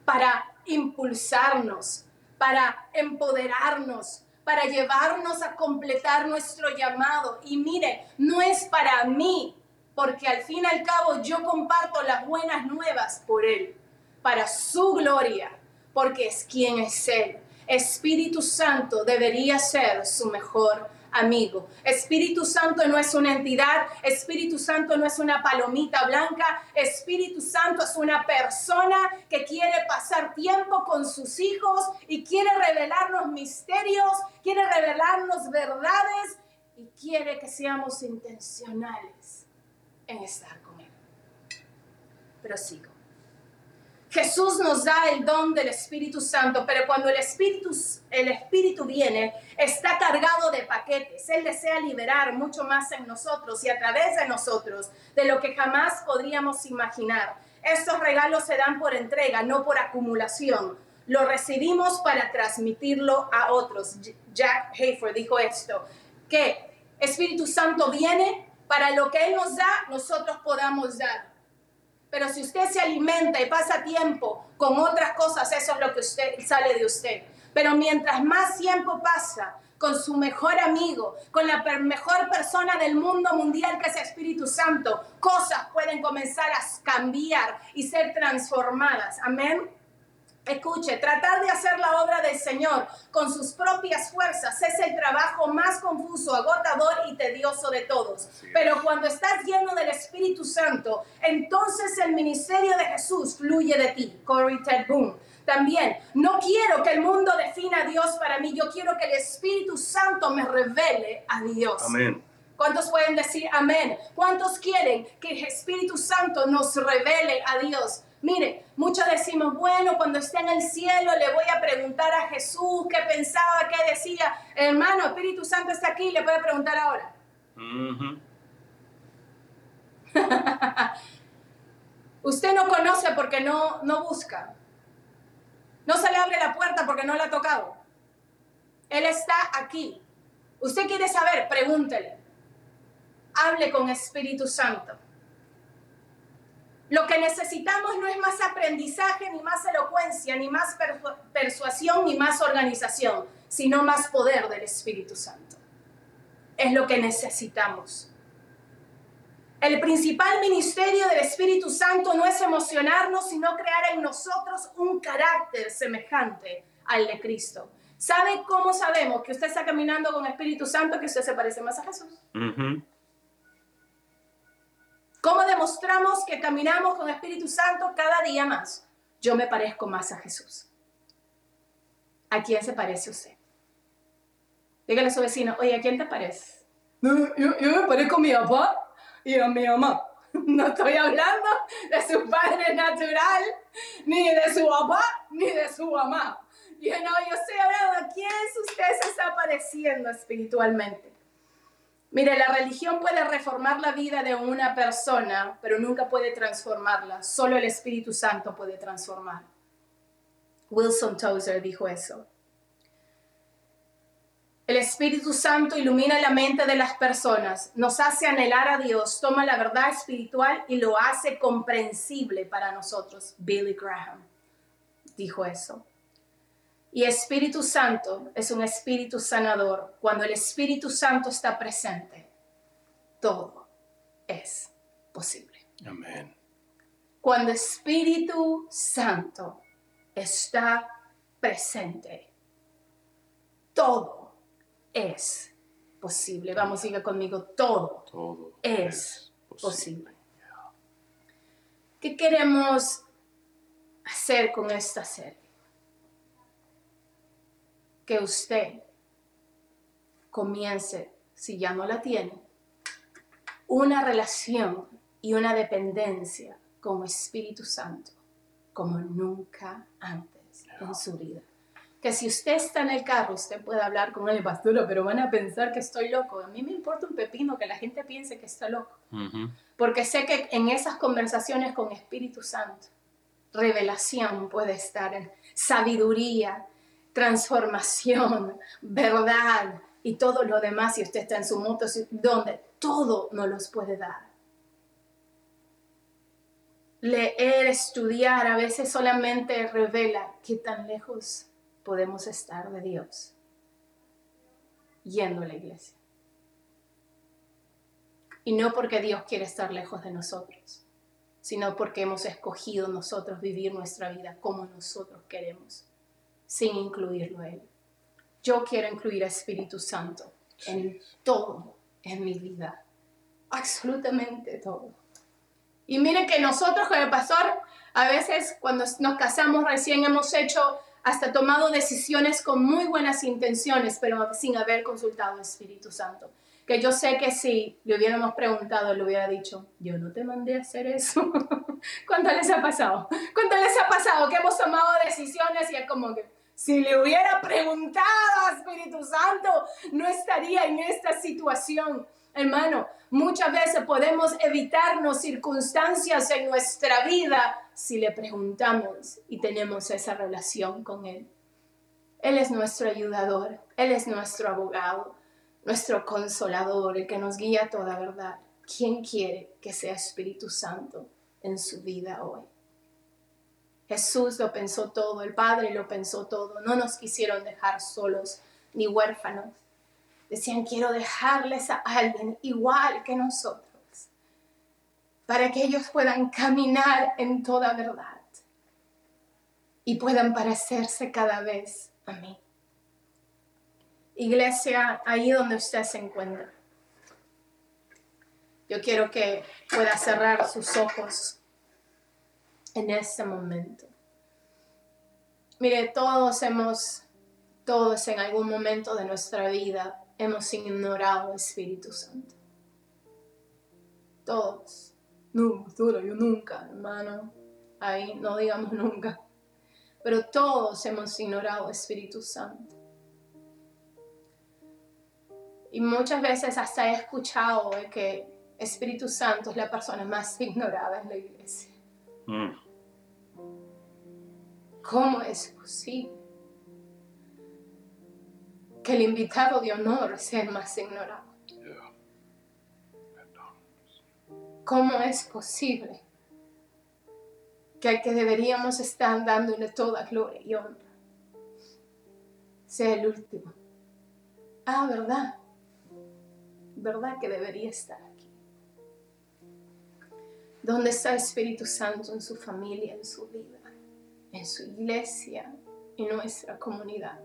para impulsarnos, para empoderarnos, para llevarnos a completar nuestro llamado. Y mire, no es para mí, porque al fin y al cabo yo comparto las buenas nuevas por Él, para su gloria, porque es quien es Él. Espíritu Santo debería ser su mejor amigo. Espíritu Santo no es una entidad, Espíritu Santo no es una palomita blanca, Espíritu Santo es una persona que quiere pasar tiempo con sus hijos y quiere revelarnos misterios, quiere revelarnos verdades y quiere que seamos intencionales en estar con Él. Pero sigo. Jesús nos da el don del Espíritu Santo, pero cuando el Espíritu, el Espíritu viene, está cargado de paquetes. Él desea liberar mucho más en nosotros y a través de nosotros de lo que jamás podríamos imaginar. Estos regalos se dan por entrega, no por acumulación. Lo recibimos para transmitirlo a otros. Jack Hayford dijo esto, que Espíritu Santo viene para lo que Él nos da, nosotros podamos dar. Pero si usted se alimenta y pasa tiempo con otras cosas, eso es lo que sale de usted. Pero mientras más tiempo pasa con su mejor amigo, con la mejor persona del mundo mundial que es Espíritu Santo, cosas pueden comenzar a cambiar y ser transformadas. Amén. Escuche, tratar de hacer la obra del Señor con sus propias fuerzas es el trabajo más confuso, agotador y tedioso de todos. Pero cuando estás lleno del Espíritu Santo, entonces el ministerio de Jesús fluye de ti. Corey Ted Boom. También, no quiero que el mundo defina a Dios para mí, yo quiero que el Espíritu Santo me revele a Dios. Amén. ¿Cuántos pueden decir amén? ¿Cuántos quieren que el Espíritu Santo nos revele a Dios? Mire, muchos decimos, bueno, cuando esté en el cielo le voy a preguntar a Jesús qué pensaba, qué decía. Hermano, Espíritu Santo está aquí, le voy a preguntar ahora. Usted no conoce porque no, no busca. No se le abre la puerta porque no la ha tocado. Él está aquí. Usted quiere saber, pregúntele. Hable con Espíritu Santo. Lo que necesitamos no es más aprendizaje, ni más elocuencia, ni más persuasión, ni más organización, sino más poder del Espíritu Santo. Es lo que necesitamos. El principal ministerio del Espíritu Santo no es emocionarnos, sino crear en nosotros un carácter semejante al de Cristo. ¿Sabe cómo sabemos que usted está caminando con el Espíritu Santo, que usted se parece más a Jesús? ¿Cómo demostramos que caminamos con Espíritu Santo cada día más? Yo me parezco más a Jesús. ¿A quién se parece usted? Dígale a su vecino, oye, ¿a quién te pareces? Yo, yo me parezco a mi papá y a mi mamá. No estoy hablando de su padre natural, ni de su papá, ni de su mamá. You know, yo estoy hablando de quién usted se está pareciendo espiritualmente. Mire, la religión puede reformar la vida de una persona, pero nunca puede transformarla. Solo el Espíritu Santo puede transformar. Wilson Tozer dijo eso. El Espíritu Santo ilumina la mente de las personas, nos hace anhelar a Dios, toma la verdad espiritual y lo hace comprensible para nosotros. Billy Graham dijo eso. Y Espíritu Santo es un espíritu sanador. Cuando el Espíritu Santo está presente, todo es posible. Amén. Cuando Espíritu Santo está presente, todo es posible. Vamos, siga conmigo, todo, todo es, posible. ¿Qué queremos hacer con esta serie? Que usted comience, si ya no la tiene, una relación y una dependencia con Espíritu Santo como nunca antes en su vida. Que si usted está en el carro, usted puede hablar con el pastor, pero van a pensar que estoy loco. A mí me importa un pepino que la gente piense que está loco. Porque sé que en esas conversaciones con Espíritu Santo, revelación puede estar en sabiduría, transformación, verdad y todo lo demás, si usted está en su moto, donde todo nos los puede dar. leer, estudiar, a veces solamente revela qué tan lejos podemos estar de Dios yendo a la iglesia. Y no porque Dios quiere estar lejos de nosotros, sino porque hemos escogido nosotros vivir nuestra vida como nosotros queremos, sin incluirlo a Él. Yo quiero incluir al Espíritu Santo en todo en mi vida, absolutamente todo. Y miren que nosotros con el pastor, a veces cuando nos casamos recién hemos hecho hasta tomado decisiones con muy buenas intenciones, pero sin haber consultado al Espíritu Santo que yo sé que si le hubiéramos preguntado, le hubiera dicho, yo no te mandé a hacer eso. ¿Cuánto les ha pasado? ¿Cuánto les ha pasado que hemos tomado decisiones y es como que si le hubiera preguntado a Espíritu Santo, no estaría en esta situación? Hermano, muchas veces podemos evitarnos circunstancias en nuestra vida si le preguntamos y tenemos esa relación con Él. Él es nuestro ayudador, Él es nuestro abogado nuestro consolador, el que nos guía a toda verdad. ¿Quién quiere que sea Espíritu Santo en su vida hoy? Jesús lo pensó todo, el Padre lo pensó todo, no nos quisieron dejar solos ni huérfanos. Decían, quiero dejarles a alguien igual que nosotros, para que ellos puedan caminar en toda verdad y puedan parecerse cada vez a mí. Iglesia, ahí donde usted se encuentra. Yo quiero que pueda cerrar sus ojos en este momento. Mire, todos hemos, todos en algún momento de nuestra vida hemos ignorado al Espíritu Santo. Todos. No, yo nunca, hermano. Ahí no digamos nunca. Pero todos hemos ignorado al Espíritu Santo. Y muchas veces hasta he escuchado que Espíritu Santo es la persona más ignorada en la iglesia. Mm. ¿Cómo es posible que el invitado de honor sea el más ignorado? ¿Cómo es posible que al que deberíamos estar dándole toda gloria y honra sea el último? Ah, ¿verdad? ¿verdad? Que debería estar aquí. ¿Dónde está el Espíritu Santo en su familia, en su vida, en su iglesia, en nuestra comunidad?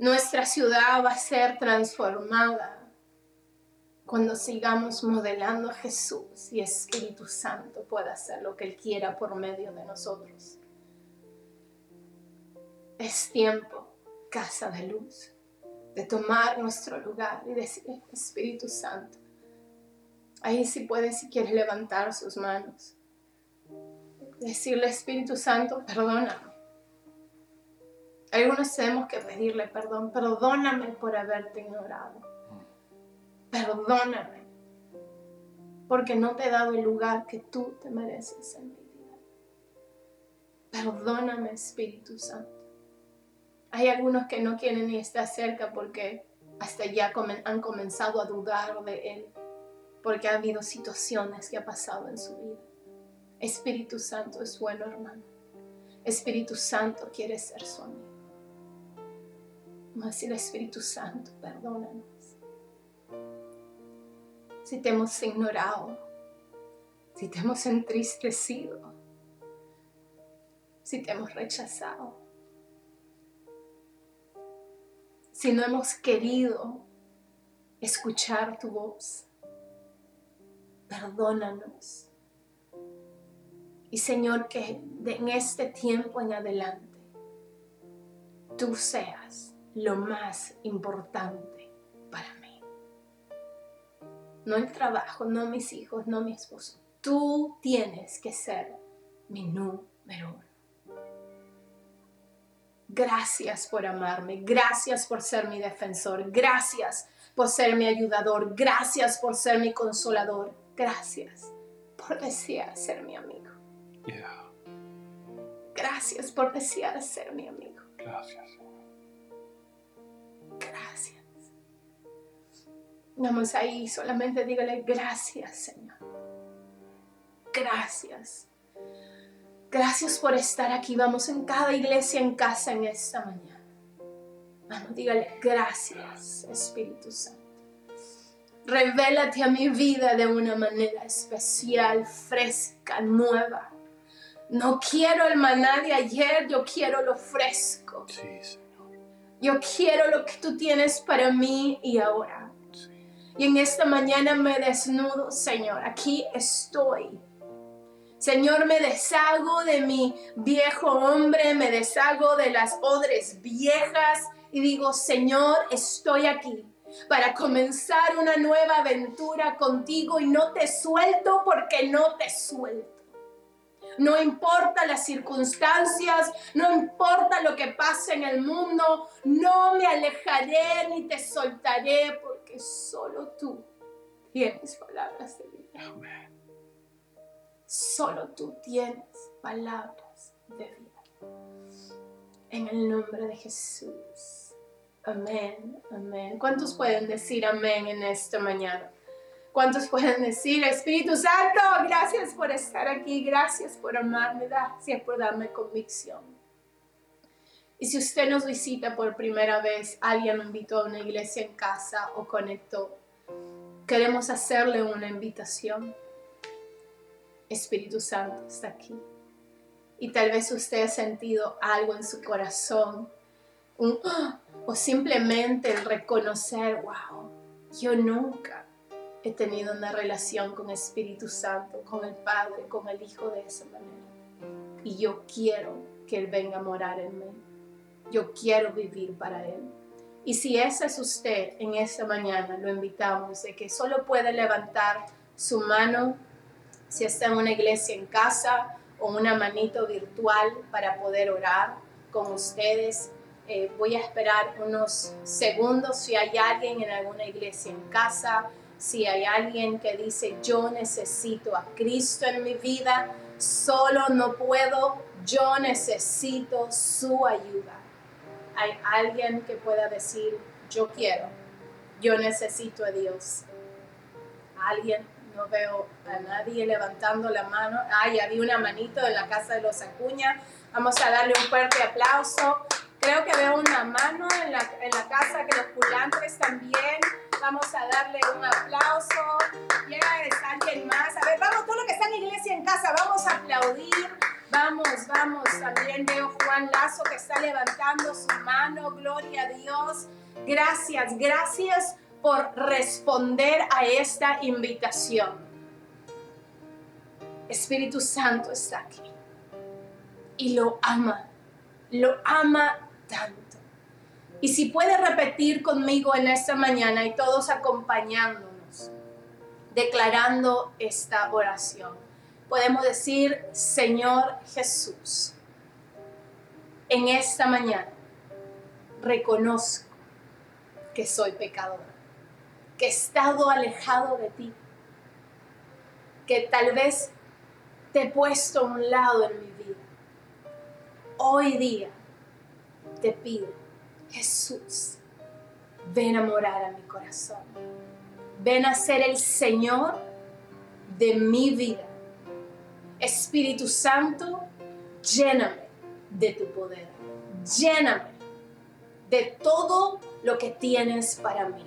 Nuestra ciudad va a ser transformada cuando sigamos modelando a Jesús y Espíritu Santo pueda hacer lo que Él quiera por medio de nosotros. Es tiempo, casa de luz de tomar nuestro lugar y decir, Espíritu Santo, ahí sí puede si quiere levantar sus manos. Decirle, Espíritu Santo, perdóname. Algunos tenemos que pedirle perdón, perdóname por haberte ignorado. Perdóname, porque no te he dado el lugar que tú te mereces en mi vida. Perdóname, Espíritu Santo. Hay algunos que no quieren ni estar cerca porque hasta ya han comenzado a dudar de Él, porque ha habido situaciones que ha pasado en su vida. Espíritu Santo es bueno, hermano. Espíritu Santo quiere ser su amigo. A decir, Espíritu Santo, perdónanos. Si te hemos ignorado, si te hemos entristecido, si te hemos rechazado. si no hemos querido escuchar tu voz. Perdónanos. Y Señor, que en este tiempo en adelante tú seas lo más importante para mí. No el trabajo, no mis hijos, no mi esposo. Tú tienes que ser mi número uno. Gracias por amarme, gracias por ser mi defensor, gracias por ser mi ayudador, gracias por ser mi consolador, gracias por desear ser mi amigo. Gracias por desear ser mi amigo. Gracias. Gracias. Vamos ahí, solamente dígale gracias, Señor. gracias. Gracias por estar aquí. Vamos en cada iglesia en casa en esta mañana. Vamos, dígale gracias, Espíritu Santo. Revélate a mi vida de una manera especial, fresca, nueva. No quiero el maná de ayer, yo quiero lo fresco. Sí, Señor. Yo quiero lo que tú tienes para mí y ahora. Y en esta mañana me desnudo, Señor. Aquí estoy. Señor, me deshago de mi viejo hombre, me deshago de las odres viejas y digo, Señor, estoy aquí para comenzar una nueva aventura contigo y no te suelto porque no te suelto. No importa las circunstancias, no importa lo que pase en el mundo, no me alejaré ni te soltaré porque solo tú tienes palabras de vida. Solo tú tienes palabras de vida. En el nombre de Jesús. Amén, amén. ¿Cuántos pueden decir amén en esta mañana? ¿Cuántos pueden decir, Espíritu Santo, gracias por estar aquí, gracias por amarme, gracias por darme convicción? Y si usted nos visita por primera vez, alguien lo invitó a una iglesia en casa o conectó, queremos hacerle una invitación. Espíritu Santo está aquí. Y tal vez usted ha sentido algo en su corazón, o simplemente el reconocer, wow, yo nunca he tenido una relación con Espíritu Santo, con el Padre, con el Hijo de esa manera. Y yo quiero que Él venga a morar en mí. Yo quiero vivir para Él. Y si ese es usted en esta mañana, lo invitamos de que solo puede levantar su mano si está en una iglesia en casa o una manito virtual para poder orar con ustedes. Eh, voy a esperar unos segundos si hay alguien en alguna iglesia en casa si hay alguien que dice, yo necesito a Cristo en mi vida, solo no puedo, yo necesito su ayuda. Hay alguien que pueda decir, yo quiero, yo necesito a Dios. Alguien, no veo a nadie levantando la mano. Ay, había una manito en la casa de los Acuña. Vamos a darle un fuerte aplauso. Creo que veo una mano en la, casa que los culantes también. Vamos a darle un aplauso. Yes, alguien más. A ver, vamos, todo lo que está en iglesia en casa, vamos a aplaudir. Vamos, vamos. También veo Juan Lazo que está levantando su mano. Gloria a Dios. Gracias, gracias por responder a esta invitación. Espíritu Santo está aquí y lo ama, lo ama tanto. Y si puede repetir conmigo en esta mañana y todos acompañándonos, declarando esta oración, podemos decir, Señor Jesús, en esta mañana reconozco que soy pecador, que he estado alejado de ti, que tal vez te he puesto a un lado en mi vida. Hoy día te pido Jesús, ven a morar a mi corazón. Ven a ser el Señor de mi vida. Espíritu Santo, lléname de tu poder. Lléname de todo lo que tienes para mí.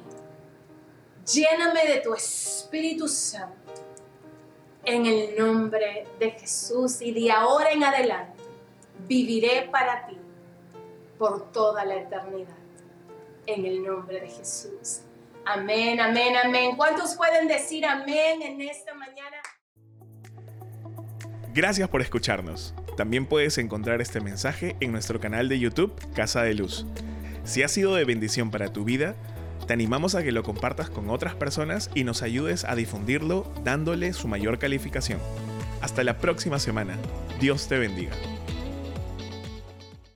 Lléname de tu Espíritu Santo. En el nombre de Jesús y de ahora en adelante viviré para ti por toda la eternidad. En el nombre de Jesús. Amén, amén, amén. ¿Cuántos pueden decir amén en esta mañana? Gracias por escucharnos. También puedes encontrar este mensaje en nuestro canal de YouTube Casa de Luz. Si ha sido de bendición para tu vida, te animamos a que lo compartas con otras personas y nos ayudes a difundirlo dándole su mayor calificación. Hasta la próxima semana. Dios te bendiga.